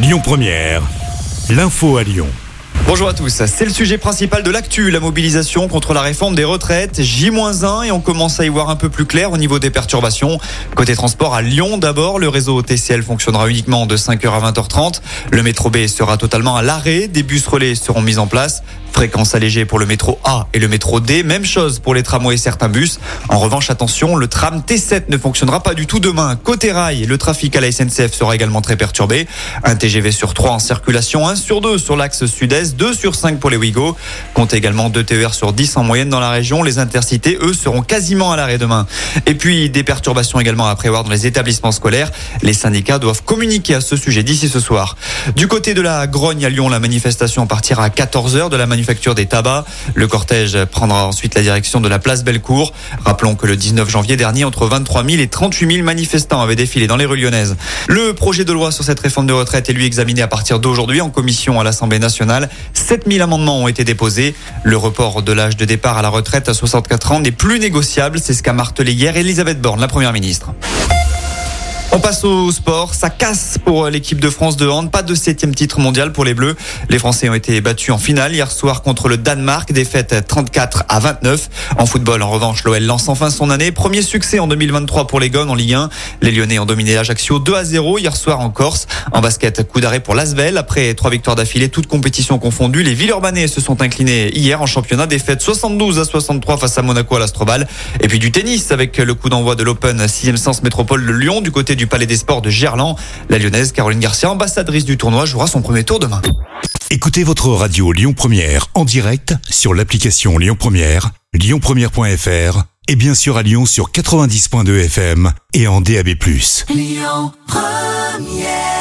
Lyon Première, l'info à Lyon. Bonjour à tous, c'est le sujet principal de l'actu, la mobilisation contre la réforme des retraites, J-1 et on commence à y voir un peu plus clair au niveau des perturbations. Côté transport à Lyon d'abord, le réseau TCL fonctionnera uniquement de 5h à 20h30, le métro B sera totalement à l'arrêt, des bus relais seront mis en place, fréquence allégée pour le métro A et le métro D, même chose pour les tramways et certains bus. En revanche, attention, le tram T7 ne fonctionnera pas du tout demain. Côté rail, le trafic à la SNCF sera également très perturbé. Un TGV sur 3 en circulation, 1 sur 2 sur l'axe sud-est, 2 sur 5 pour les Ouigo. Comptez également 2 TER sur 10 en moyenne dans la région. Les intercités, eux, seront quasiment à l'arrêt demain. Et puis, des perturbations également à prévoir dans les établissements scolaires. Les syndicats doivent communiquer à ce sujet d'ici ce soir. Du côté de la Grogne à Lyon, la manifestation partira à 14h de la manifestation des tabacs. Le cortège prendra ensuite la direction de la place Bellecour. Rappelons que le 19 janvier dernier, entre 23 000 et 38 000 manifestants avaient défilé dans les rues lyonnaises. Le projet de loi sur cette réforme de retraite est lui examiné à partir d'aujourd'hui en commission à l'Assemblée nationale. 7 000 amendements ont été déposés. Le report de l'âge de départ à la retraite à 64 ans n'est plus négociable. C'est ce qu'a martelé hier Elisabeth Borne, la première ministre. On passe au sport. Ça casse pour l'équipe de France de hand. Pas de septième titre mondial pour les Bleus. Les Français ont été battus en finale hier soir contre le Danemark. Défaite 34 à 29. En football, en revanche, l'OL lance enfin son année. Premier succès en 2023 pour les Gones en Ligue 1. Les Lyonnais ont dominé l'Ajaccio 2 à 0 hier soir en Corse. En basket, coup d'arrêt pour l'Asvel. Après trois victoires d'affilée, toutes compétitions confondues, les Villeurbanais se sont inclinés hier en championnat. Défaite 72 à 63 face à Monaco à l'Astrobal. Et puis du tennis avec le coup d'envoi de l'Open 6e sens métropole de Lyon du côté du Palais des Sports de Gerland. La Lyonnaise Caroline Garcia, ambassadrice du tournoi, jouera son premier tour demain. Écoutez votre radio Lyon Première en direct sur l'application Lyon Première, lyonpremière.fr et bien sûr à Lyon sur 90.2 FM et en DAB+. Lyon Première